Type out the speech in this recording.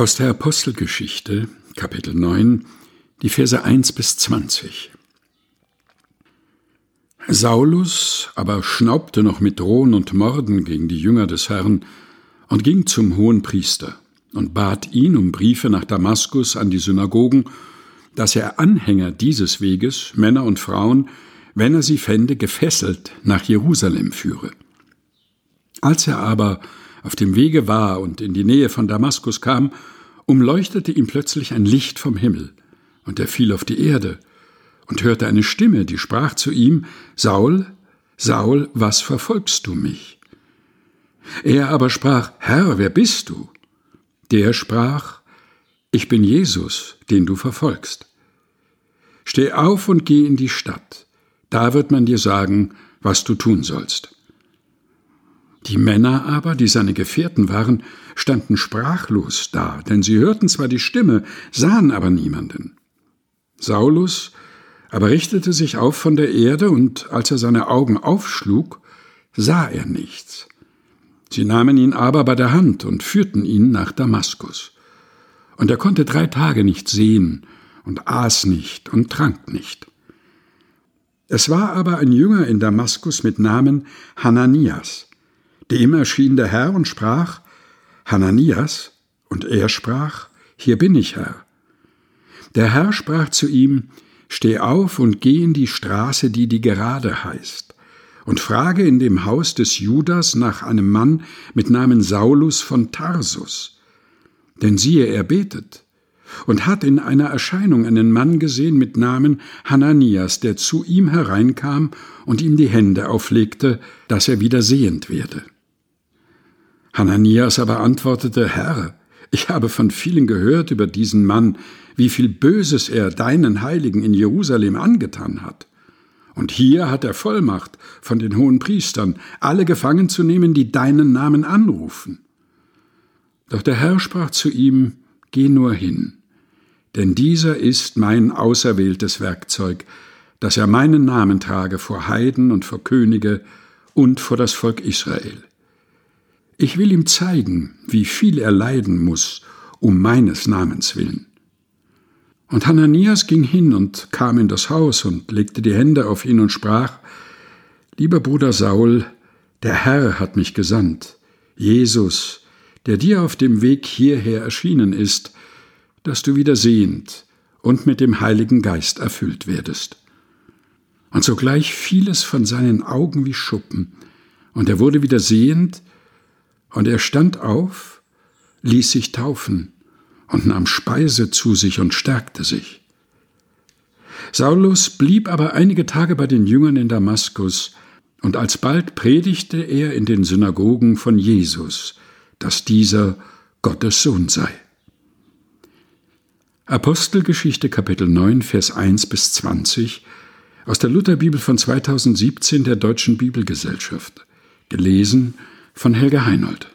Aus der Apostelgeschichte, Kapitel 9, die Verse 1 bis 20. Saulus aber schnaubte noch mit Drohen und Morden gegen die Jünger des Herrn und ging zum hohen Priester und bat ihn um Briefe nach Damaskus an die Synagogen, dass er Anhänger dieses Weges, Männer und Frauen, wenn er sie fände, gefesselt nach Jerusalem führe. Als er aber auf dem Wege war und in die Nähe von Damaskus kam, umleuchtete ihm plötzlich ein Licht vom Himmel, und er fiel auf die Erde und hörte eine Stimme, die sprach zu ihm, Saul, Saul, was verfolgst du mich? Er aber sprach, Herr, wer bist du? Der sprach, Ich bin Jesus, den du verfolgst. Steh auf und geh in die Stadt, da wird man dir sagen, was du tun sollst. Die Männer aber, die seine Gefährten waren, standen sprachlos da, denn sie hörten zwar die Stimme, sahen aber niemanden. Saulus aber richtete sich auf von der Erde, und als er seine Augen aufschlug, sah er nichts. Sie nahmen ihn aber bei der Hand und führten ihn nach Damaskus. Und er konnte drei Tage nicht sehen und aß nicht und trank nicht. Es war aber ein Jünger in Damaskus mit Namen Hananias. Dem erschien der Herr und sprach, Hananias, und er sprach, Hier bin ich, Herr. Der Herr sprach zu ihm, Steh auf und geh in die Straße, die die gerade heißt, und frage in dem Haus des Judas nach einem Mann mit Namen Saulus von Tarsus. Denn siehe, er betet und hat in einer Erscheinung einen Mann gesehen mit Namen Hananias, der zu ihm hereinkam und ihm die Hände auflegte, dass er wieder sehend werde. Hananias aber antwortete, Herr, ich habe von vielen gehört über diesen Mann, wie viel Böses er deinen Heiligen in Jerusalem angetan hat. Und hier hat er Vollmacht von den hohen Priestern, alle gefangen zu nehmen, die deinen Namen anrufen. Doch der Herr sprach zu ihm, Geh nur hin, denn dieser ist mein auserwähltes Werkzeug, dass er meinen Namen trage vor Heiden und vor Könige und vor das Volk Israel. Ich will ihm zeigen, wie viel er leiden muss, um meines Namens willen. Und Hananias ging hin und kam in das Haus und legte die Hände auf ihn und sprach, Lieber Bruder Saul, der Herr hat mich gesandt, Jesus, der dir auf dem Weg hierher erschienen ist, dass du wieder sehend und mit dem Heiligen Geist erfüllt werdest. Und sogleich fiel es von seinen Augen wie Schuppen, und er wurde wieder sehend und er stand auf, ließ sich taufen und nahm Speise zu sich und stärkte sich. Saulus blieb aber einige Tage bei den Jüngern in Damaskus, und alsbald predigte er in den Synagogen von Jesus, dass dieser Gottes Sohn sei. Apostelgeschichte Kapitel 9 Vers 1 bis 20 aus der Lutherbibel von 2017 der Deutschen Bibelgesellschaft gelesen von Helga Heinold.